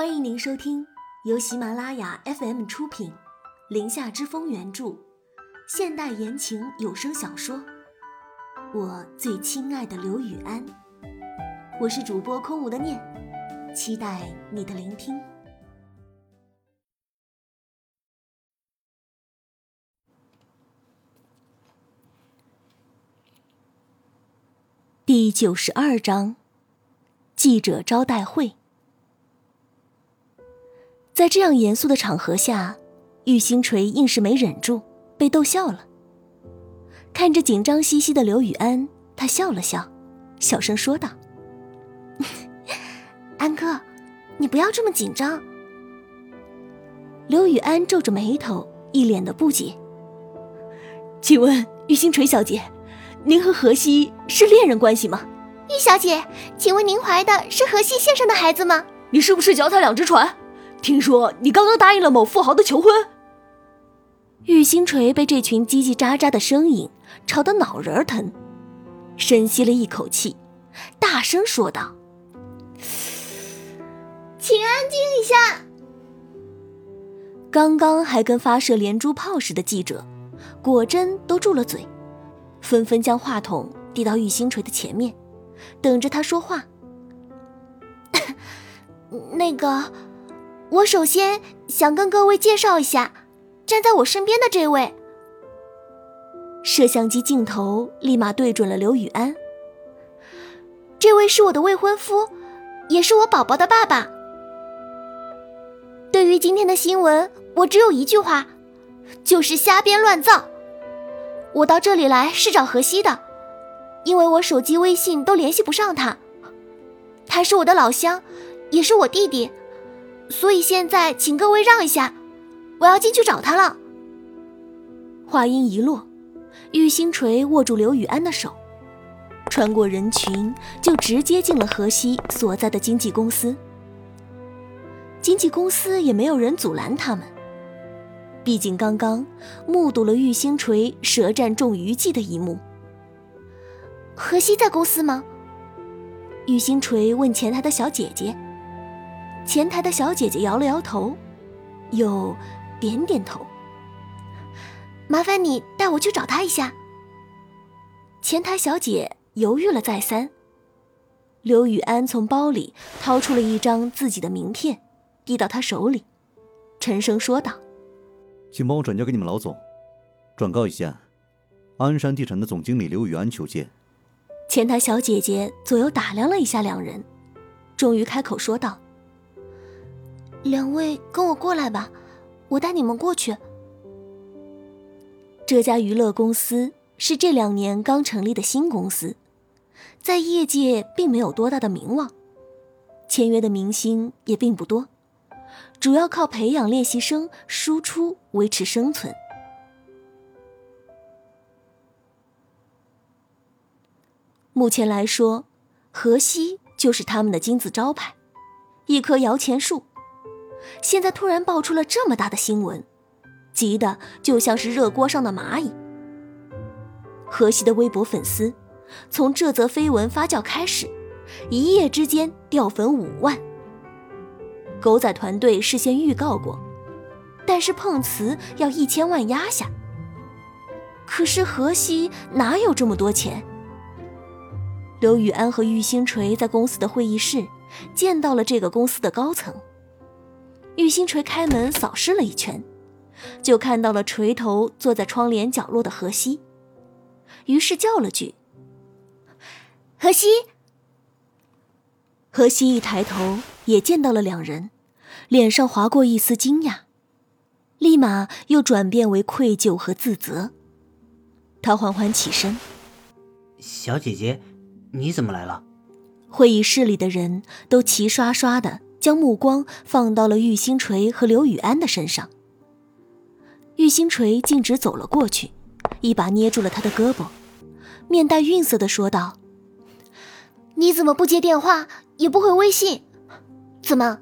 欢迎您收听由喜马拉雅 FM 出品，《林下之风》原著，现代言情有声小说《我最亲爱的刘雨安》。我是主播空无的念，期待你的聆听。第九十二章，记者招待会。在这样严肃的场合下，玉星锤硬是没忍住，被逗笑了。看着紧张兮兮的刘雨安，他笑了笑，小声说道：“ 安哥，你不要这么紧张。”刘雨安皱着眉头，一脸的不解：“请问玉星锤小姐，您和荷西是恋人关系吗？”玉小姐，请问您怀的是荷西先生的孩子吗？你是不是脚踩两只船？听说你刚刚答应了某富豪的求婚。玉星锤被这群叽叽喳喳的声音吵得脑仁疼，深吸了一口气，大声说道：“请安静一下。”刚刚还跟发射连珠炮似的记者，果真都住了嘴，纷纷将话筒递到玉星锤的前面，等着他说话。那个。我首先想跟各位介绍一下，站在我身边的这位。摄像机镜头立马对准了刘雨安。这位是我的未婚夫，也是我宝宝的爸爸。对于今天的新闻，我只有一句话，就是瞎编乱造。我到这里来是找荷西的，因为我手机、微信都联系不上他。他是我的老乡，也是我弟弟。所以现在，请各位让一下，我要进去找他了。话音一落，玉星锤握住刘雨安的手，穿过人群，就直接进了荷西所在的经纪公司。经纪公司也没有人阻拦他们，毕竟刚刚目睹了玉星锤舌战中娱记的一幕。荷西在公司吗？玉星锤问前台的小姐姐。前台的小姐姐摇了摇头，又点点头。麻烦你带我去找他一下。前台小姐犹豫了再三。刘雨安从包里掏出了一张自己的名片，递到他手里，沉声说道：“请帮我转交给你们老总，转告一下，鞍山地产的总经理刘雨安求见。”前台小姐姐左右打量了一下两人，终于开口说道。两位跟我过来吧，我带你们过去。这家娱乐公司是这两年刚成立的新公司，在业界并没有多大的名望，签约的明星也并不多，主要靠培养练习生输出维持生存。目前来说，荷西就是他们的金字招牌，一棵摇钱树。现在突然爆出了这么大的新闻，急得就像是热锅上的蚂蚁。荷西的微博粉丝，从这则绯闻发酵开始，一夜之间掉粉五万。狗仔团队事先预告过，但是碰瓷要一千万压下。可是荷西哪有这么多钱？刘雨安和玉星锤在公司的会议室见到了这个公司的高层。玉星锤开门扫视了一圈，就看到了垂头坐在窗帘角落的荷西，于是叫了句：“荷西。”荷西一抬头，也见到了两人，脸上划过一丝惊讶，立马又转变为愧疚和自责。他缓缓起身：“小姐姐，你怎么来了？”会议室里的人都齐刷刷的。将目光放到了玉星锤和刘雨安的身上。玉星锤径直走了过去，一把捏住了他的胳膊，面带愠色的说道：“你怎么不接电话，也不回微信？怎么，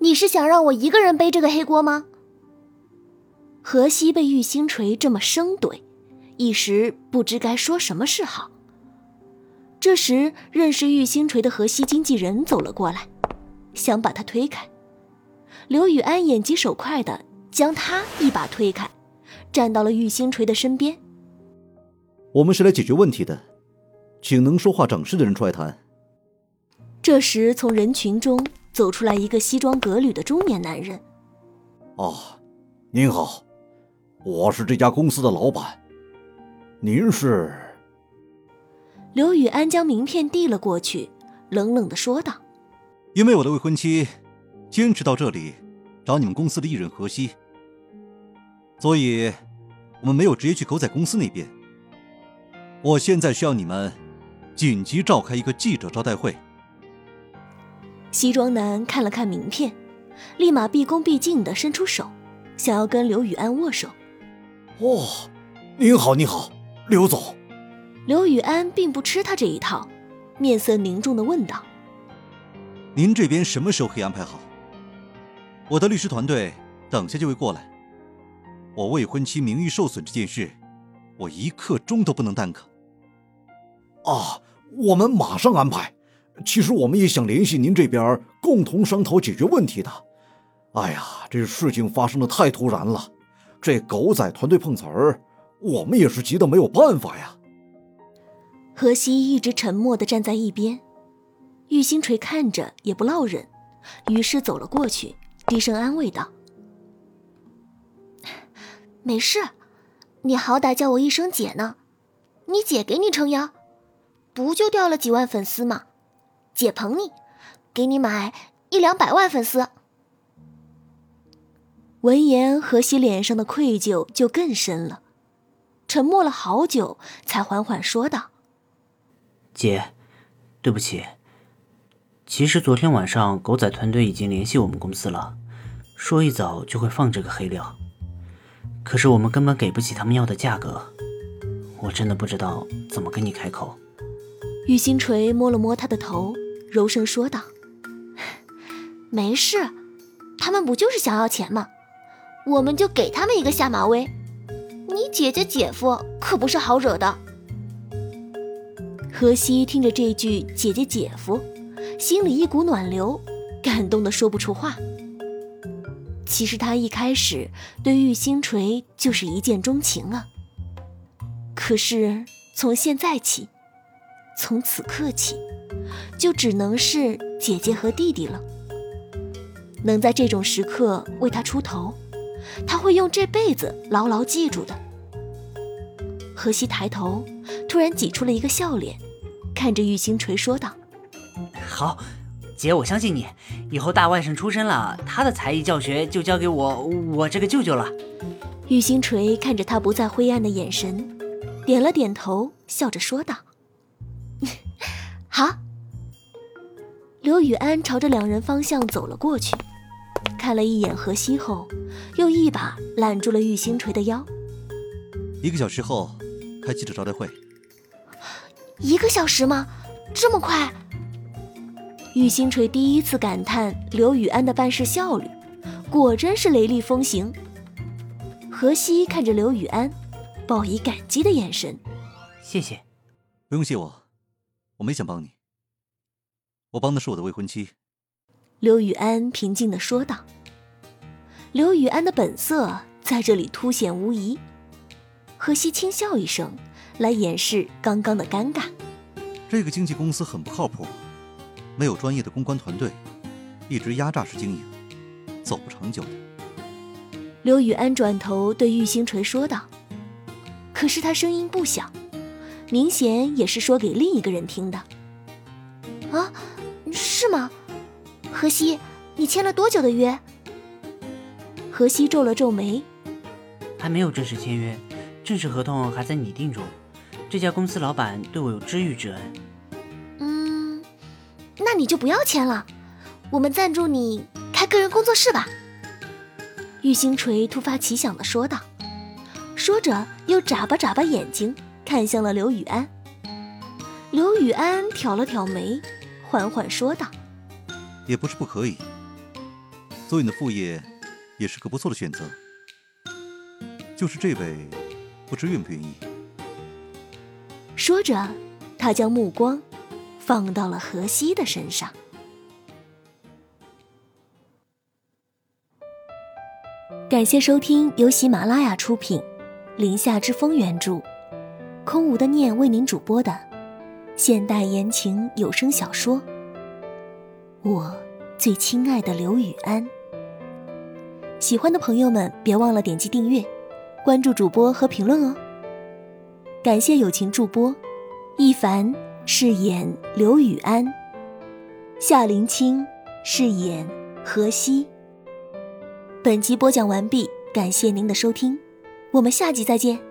你是想让我一个人背这个黑锅吗？”荷西被玉星锤这么生怼，一时不知该说什么是好。这时，认识玉星锤的荷西经纪人走了过来。想把他推开，刘雨安眼疾手快的将他一把推开，站到了玉星锤的身边。我们是来解决问题的，请能说话长势的人出来谈。这时，从人群中走出来一个西装革履的中年男人。哦，您好，我是这家公司的老板。您是？刘雨安将名片递了过去，冷冷的说道：“因为我的未婚妻坚持到这里找你们公司的艺人何西，所以我们没有直接去狗仔公司那边。我现在需要你们紧急召开一个记者招待会。”西装男看了看名片，立马毕恭毕敬的伸出手，想要跟刘宇安握手。哦，您好，您好。刘总，刘宇安并不吃他这一套，面色凝重的问道：“您这边什么时候可以安排好？我的律师团队等下就会过来。我未婚妻名誉受损这件事，我一刻钟都不能耽搁。”啊，我们马上安排。其实我们也想联系您这边，共同商讨解决问题的。哎呀，这事情发生的太突然了，这狗仔团队碰瓷儿。我们也是急得没有办法呀。何西一直沉默的站在一边，玉星锤看着也不落忍，于是走了过去，低声安慰道：“没事，你好歹叫我一声姐呢，你姐给你撑腰，不就掉了几万粉丝吗？姐捧你，给你买一两百万粉丝。”闻言，何西脸上的愧疚就更深了。沉默了好久，才缓缓说道：“姐，对不起。其实昨天晚上狗仔团队已经联系我们公司了，说一早就会放这个黑料。可是我们根本给不起他们要的价格，我真的不知道怎么跟你开口。”玉星锤摸了摸他的头，柔声说道：“ 没事，他们不就是想要钱吗？我们就给他们一个下马威。”你姐姐姐夫可不是好惹的。何西听着这句“姐姐姐夫”，心里一股暖流，感动的说不出话。其实他一开始对玉星锤就是一见钟情啊。可是从现在起，从此刻起，就只能是姐姐和弟弟了。能在这种时刻为他出头，他会用这辈子牢牢记住的。荷西抬头，突然挤出了一个笑脸，看着玉星锤说：“好，姐，我相信你。以后大外甥出生了，他的才艺教学就交给我，我这个舅舅了。”玉星锤看着他不再灰暗的眼神，点了点头，笑着说道：“ 好。”刘宇安朝着两人方向走了过去，看了一眼何西后，又一把揽住了玉星锤的腰。一个小时后。开记者招待会，一个小时吗？这么快？玉星锤第一次感叹刘宇安的办事效率，果真是雷厉风行。何西看着刘宇安，报以感激的眼神。谢谢，不用谢我，我没想帮你，我帮的是我的未婚妻。刘宇安平静的说道。刘宇安的本色在这里凸显无疑。何西轻笑一声，来掩饰刚刚的尴尬。这个经纪公司很不靠谱，没有专业的公关团队，一直压榨式经营，走不长久的。刘宇安转头对玉星锤说道，可是他声音不小，明显也是说给另一个人听的。啊，是吗？何西，你签了多久的约？何西皱了皱眉，还没有正式签约。正式合同还在拟定中，这家公司老板对我有知遇之恩。嗯，那你就不要签了，我们赞助你开个人工作室吧。玉星锤突发奇想的说道，说着又眨巴眨巴眼睛看向了刘宇安。刘宇安挑了挑眉，缓缓说道：“也不是不可以，做你的副业也是个不错的选择。就是这位。”不知愿不愿意。说着，他将目光放到了荷西的身上。感谢收听，由喜马拉雅出品，《林下之风》原著，空无的念为您主播的现代言情有声小说《我最亲爱的刘雨安》。喜欢的朋友们，别忘了点击订阅、关注主播和评论哦。感谢友情助播，一凡饰演刘雨安，夏林清饰演何西。本集播讲完毕，感谢您的收听，我们下集再见。